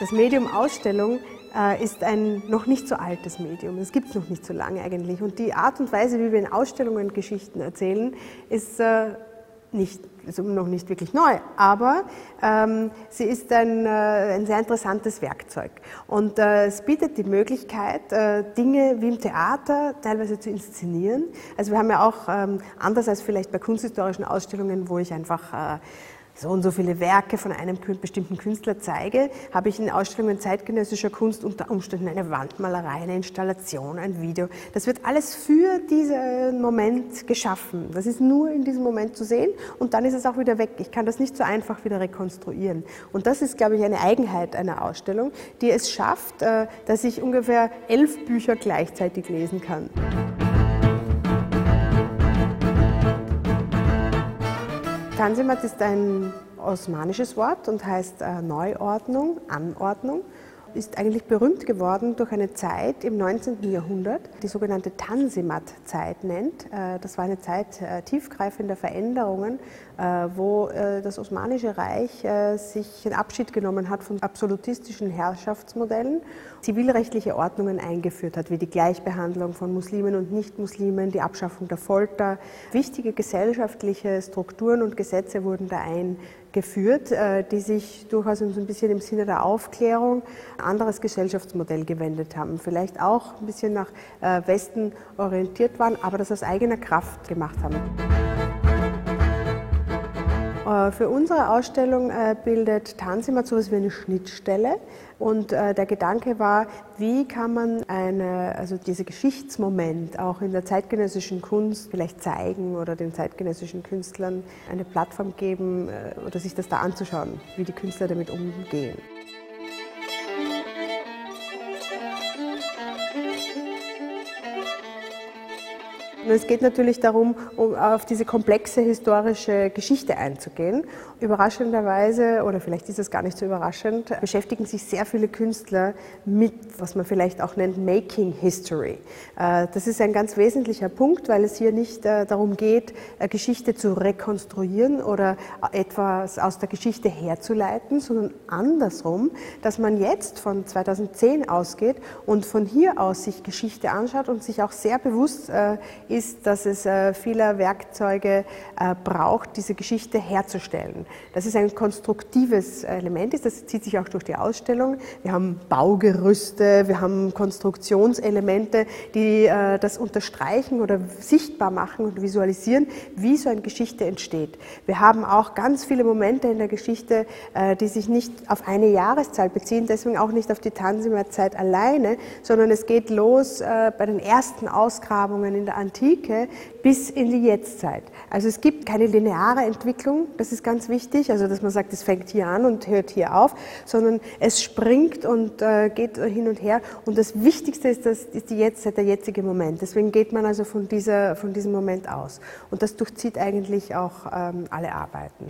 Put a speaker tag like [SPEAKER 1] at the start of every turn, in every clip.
[SPEAKER 1] Das Medium Ausstellung äh, ist ein noch nicht so altes Medium. Es gibt es noch nicht so lange eigentlich. Und die Art und Weise, wie wir in Ausstellungen Geschichten erzählen, ist äh, nicht, also noch nicht wirklich neu, aber ähm, sie ist ein, äh, ein, sehr interessantes Werkzeug. Und äh, es bietet die Möglichkeit, äh, Dinge wie im Theater teilweise zu inszenieren. Also wir haben ja auch, ähm, anders als vielleicht bei kunsthistorischen Ausstellungen, wo ich einfach äh, so und so viele Werke von einem bestimmten Künstler zeige, habe ich in Ausstellungen zeitgenössischer Kunst unter Umständen eine Wandmalerei, eine Installation, ein Video. Das wird alles für diesen Moment geschaffen. Das ist nur in diesem Moment zu sehen und dann ist es auch wieder weg. Ich kann das nicht so einfach wieder rekonstruieren. Und das ist, glaube ich, eine Eigenheit einer Ausstellung, die es schafft, äh, dass ich ungefähr elf Bücher gleichzeitig lesen kann. Tanzimat ist ein osmanisches Wort und heißt äh, Neuordnung, Anordnung ist eigentlich berühmt geworden durch eine Zeit im 19. Jahrhundert, die sogenannte Tanzimat-Zeit nennt. Äh, das war eine Zeit äh, tiefgreifender Veränderungen, äh, wo das Osmanische Reich sich einen Abschied genommen hat von absolutistischen Herrschaftsmodellen, zivilrechtliche Ordnungen eingeführt hat, wie die Gleichbehandlung von Muslimen und Nichtmuslimen, die Abschaffung der Folter. Wichtige gesellschaftliche Strukturen und Gesetze wurden da eingeführt geführt, äh, die sich durchaus ein bisschen im Sinne der Aufklärung ein anderes Gesellschaftsmodell gewendet haben. Vielleicht auch ein bisschen nach äh, Westen orientiert waren, aber das aus eigener Kraft gemacht haben. Äh, für unsere Ausstellung äh, bildet Tanzimat so etwas wie eine Schnittstelle. Und äh, der Gedanke war, wie kann man eine, also diese Geschichtsmoment auch in der zeitgenössischen Kunst vielleicht zeigen oder den zeitgenössischen Künstlern eine Plattform geben oder sich das da anzuschauen, wie die Künstler damit umgehen. Es geht natürlich darum, um auf diese komplexe historische Geschichte einzugehen. Überraschenderweise, oder vielleicht ist es gar nicht so überraschend, beschäftigen sich sehr viele Künstler mit, was man vielleicht auch nennt, Making History. Äh, das ist ein ganz wesentlicher Punkt, weil es hier nicht äh, darum geht, Geschichte zu rekonstruieren oder etwas aus der Geschichte herzuleiten, sondern andersrum, dass man jetzt von 2010 ausgeht und von hier aus sich Geschichte anschaut und sich auch sehr bewusst äh, ist, dass es äh, viele Werkzeuge äh, braucht, diese Geschichte herzustellen. Das ist ein konstruktives Element, das zieht sich auch durch die Ausstellung. Wir haben Baugerüste, wir haben Konstruktionselemente, die äh, das unterstreichen oder sichtbar machen und visualisieren, wie so eine Geschichte entsteht. Wir haben auch ganz viele Momente in der Geschichte, die sich nicht auf eine Jahreszahl beziehen, deswegen auch nicht auf die Tanzimer-Zeit alleine, sondern es geht los bei den ersten Ausgrabungen in der Antike Antike bis in die Jetztzeit. Also es gibt keine lineare Entwicklung, das ist ganz wichtig, also dass man sagt, es fängt hier an und hört hier auf, sondern es springt und äh, geht hin und her. Und das Wichtigste ist, das, ist die Jetztzeit, der jetzige Moment. Deswegen geht man also von, dieser, von diesem Moment aus. Und das durchzieht eigentlich auch ähm, alle Arbeiten.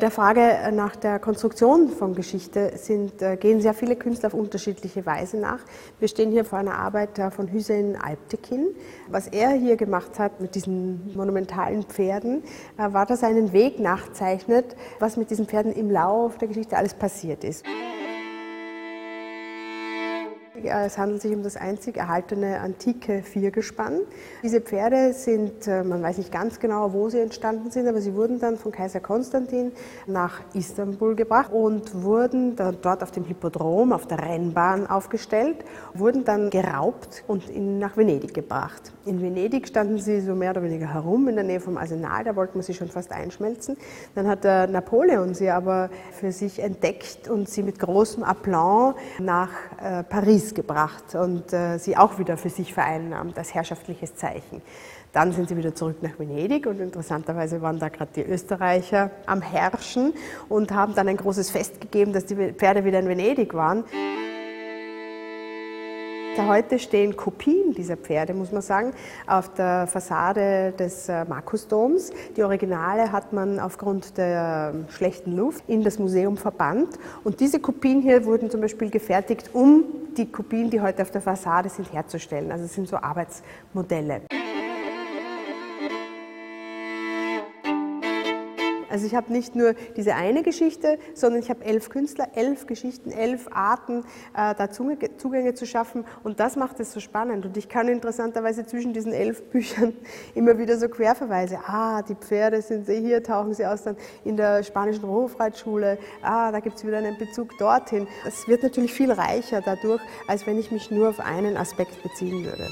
[SPEAKER 1] Der Frage nach der Konstruktion von Geschichte sind, äh, gehen sehr viele Künstler auf unterschiedliche Weise nach. Wir stehen hier vor einer Arbeit von Hüseyin Alptekin. Was er hier gemacht hat mit diesen monumentalen Pferden, äh, war, dass er einen Weg nachzeichnet, was mit diesen Pferden im Lauf der Geschichte alles passiert ist. Es handelt sich um das einzig erhaltene antike Viergespann. Diese Pferde sind, äh, man weiß nicht ganz genau, wo sie entstanden sind, aber sie wurden dann von Kaiser Konstantin nach Istanbul gebracht und wurden dort auf dem Hippodrom, auf der Rennbahn aufgestellt, wurden dann geraubt und nach Venedig gebracht. In Venedig standen sie so mehr oder weniger herum in der Nähe vom Arsenal, da wollte man sie schon fast einschmelzen. Dann hat der Napoleon sie aber für sich entdeckt und sie mit großem Aplomb nach äh, Gebracht und äh, sie auch wieder für sich vereinnahmt als herrschaftliches Zeichen. Dann sind sie wieder zurück nach Venedig und interessanterweise waren da gerade die Österreicher am Herrschen und haben dann ein großes Fest gegeben, dass die Pferde wieder in Venedig waren. Heute stehen Kopien dieser Pferde, muss man sagen, auf der Fassade des äh, Markusdoms. Die Originale hat man aufgrund der schlechten Luft in das Museum verbannt. Und diese Kopien hier wurden zum Beispiel gefertigt, um die Kopien, die heute auf der Fassade sind, herzustellen. Also es sind so Arbeitsmodelle. Also ich habe nicht nur diese eine Geschichte, sondern ich habe elf Künstler, elf Geschichten, elf Arten, äh, da Zugänge zu schaffen und das macht es so spannend. Und ich kann interessanterweise zwischen diesen elf Büchern immer wieder so Querverweise. Ah, die Pferde sind hier, tauchen sie aus dann in der spanischen Hofreitschule. Ah, da gibt es wieder einen Bezug dorthin. Es wird natürlich viel reicher dadurch, als wenn ich mich nur auf einen Aspekt beziehen würde.